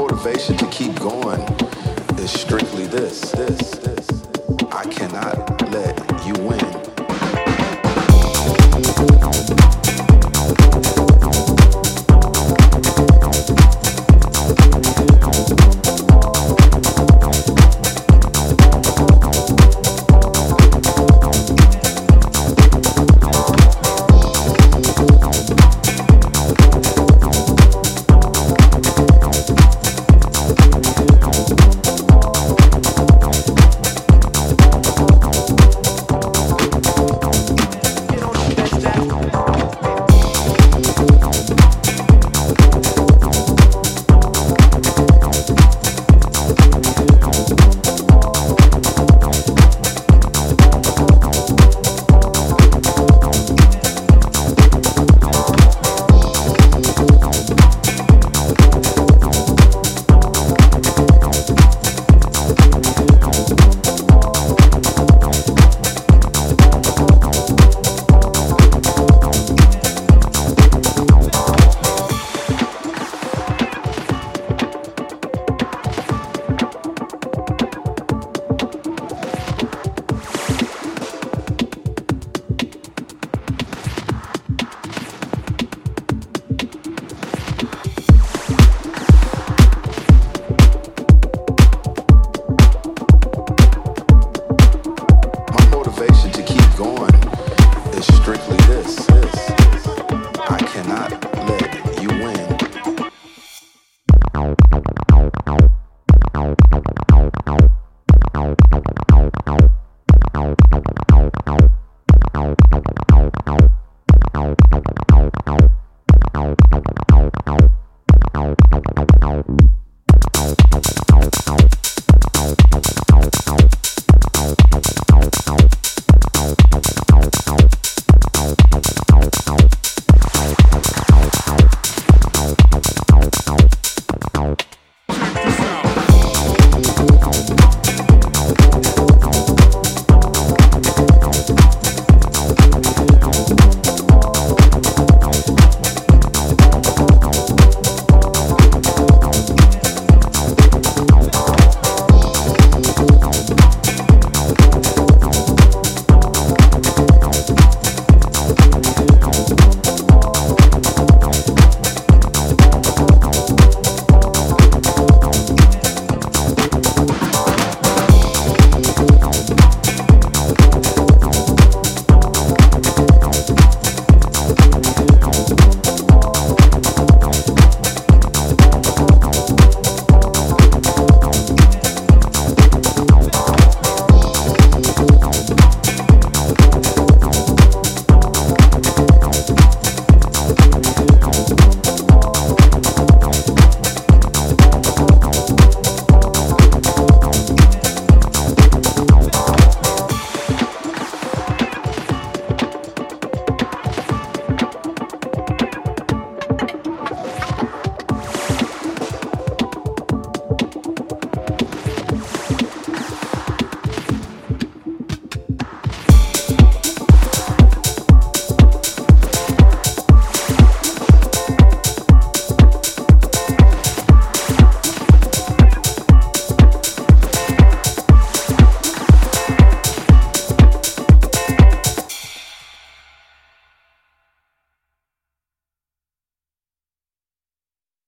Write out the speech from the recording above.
motivation to keep going is strictly this, this, this. I cannot